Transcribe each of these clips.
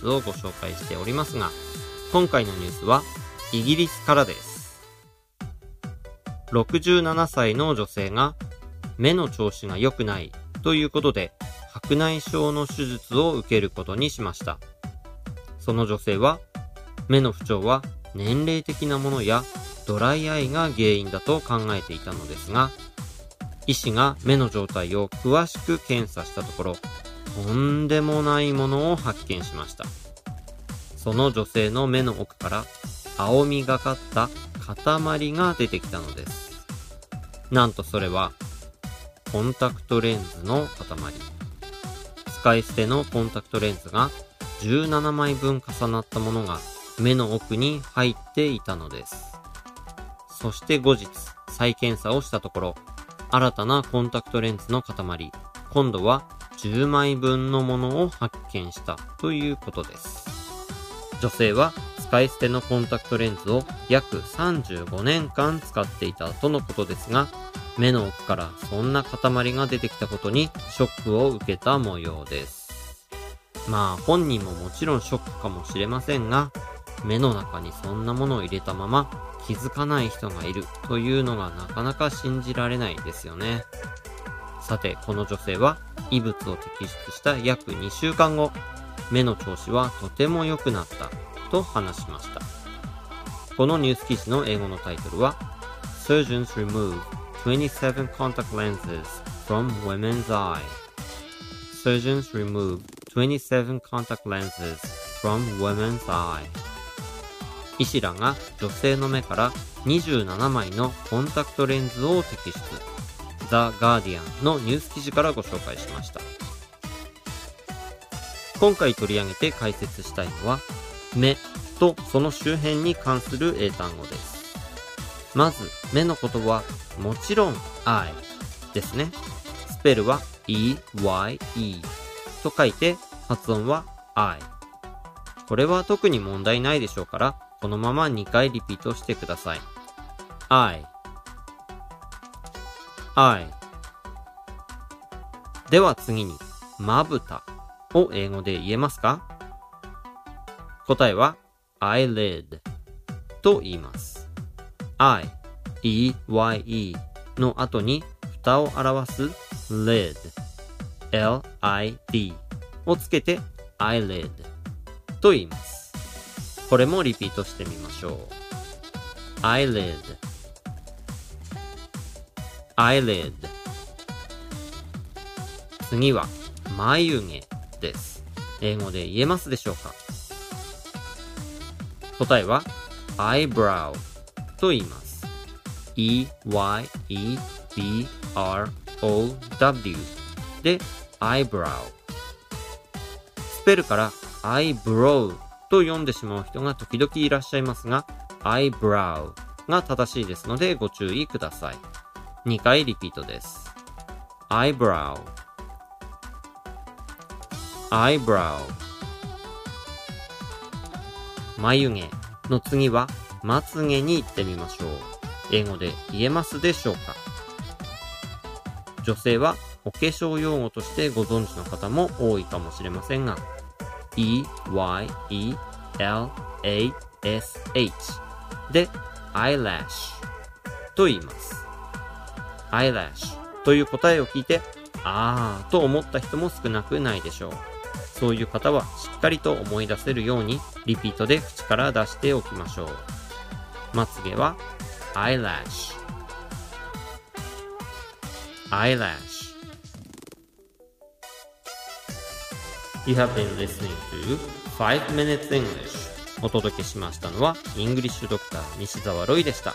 スをご紹介しておりますが、今回のニュースはイギリスからです。67歳の女性が目の調子が良くないということで白内障の手術を受けることにしました。その女性は目の不調は年齢的なものやドライアイが原因だと考えていたのですが、医師が目の状態を詳しく検査したところ、とんでもないものを発見しました。その女性の目の奥から青みがかった塊が出てきたのです。なんとそれは、コンタクトレンズの塊。使い捨てのコンタクトレンズが17枚分重なったものが目の奥に入っていたのです。そして後日、再検査をしたところ、新たなコンタクトレンズの塊、今度は10枚分のものを発見したということです。女性は使い捨てのコンタクトレンズを約35年間使っていたとのことですが、目の奥からそんな塊が出てきたことにショックを受けた模様です。まあ本人ももちろんショックかもしれませんが、目の中にそんなものを入れたまま気づかない人がいるというのがなかなか信じられないですよね。さて、この女性は異物を摘出した約2週間後、目の調子はとても良くなったと話しました。このニュース記事の英語のタイトルは Surgeons remove 27 contact lenses from women's eye Surgeons remove 27 contact lenses from women's eye 医師らが女性の目から27枚のコンタクトレンズを摘出。ザ・ガーディアンのニュース記事からご紹介しました。今回取り上げて解説したいのは、目とその周辺に関する英単語です。まず、目のことは、もちろん I ですね。スペルは e-y-e と書いて、発音は I。これは特に問題ないでしょうから、このまま2回リピートしてください。I I では次に、まぶたを英語で言えますか？答えは eyelid と言います。I, E, Y, E の後に蓋を表す lid, L, I, D をつけて eyelid と言います。これもリピートしてみましょう。eyelid eyelid 次は眉毛です。英語で言えますでしょうか？答えは eyebrow と言います。e-y-e-b-r-o-w で eyebrow スペルから eyebrow と読んでしまう人が時々いらっしゃいますが、eyebrow が正しいですのでご注意ください。2回リピートです。eyebrow eyebrow 眉毛の次はまつげに行ってみましょう。英語で言えますでしょうか？女性はお化粧用語としてご存知の方も多いかもしれませんが、e, y, e, l, a, s, h で eyelash と言います。Eyelash という答えを聞いて、あーと思った人も少なくないでしょう。そういう方はしっかりと思い出せるようにリピートで口から出しておきましょう。まつげは eyelash eyelash You have been listening to 5 Minutes English お届けしましたのはイングリッシュドクター西澤ロイでした。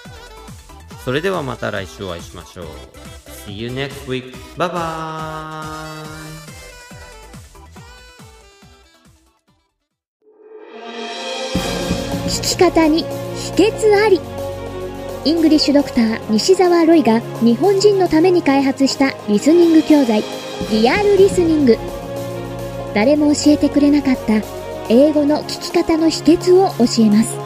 それではまた来週お会いしましょう。See you next week. Bye bye! 聞き方に秘訣ありイングリッシュドクター西澤ロイが日本人のために開発したリスニング教材リアルリスニング誰も教えてくれなかった英語の聞き方の秘訣を教えます